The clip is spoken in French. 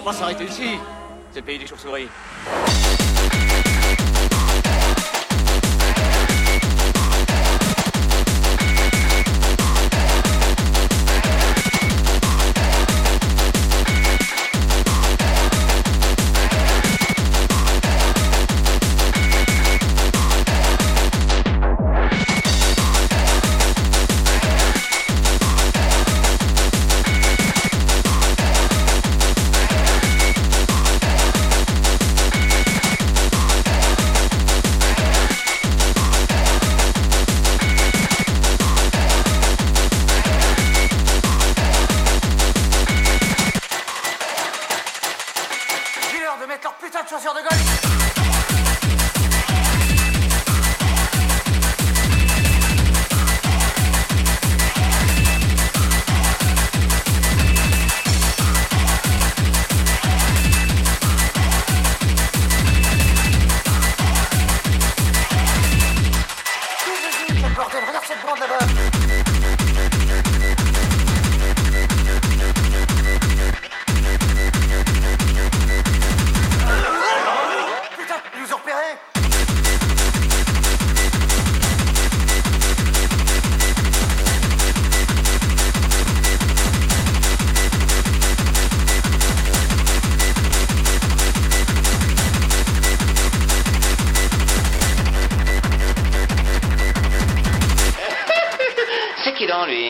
On va s'arrêter ici. C'est le pays des chauves-souris? တော်တွေ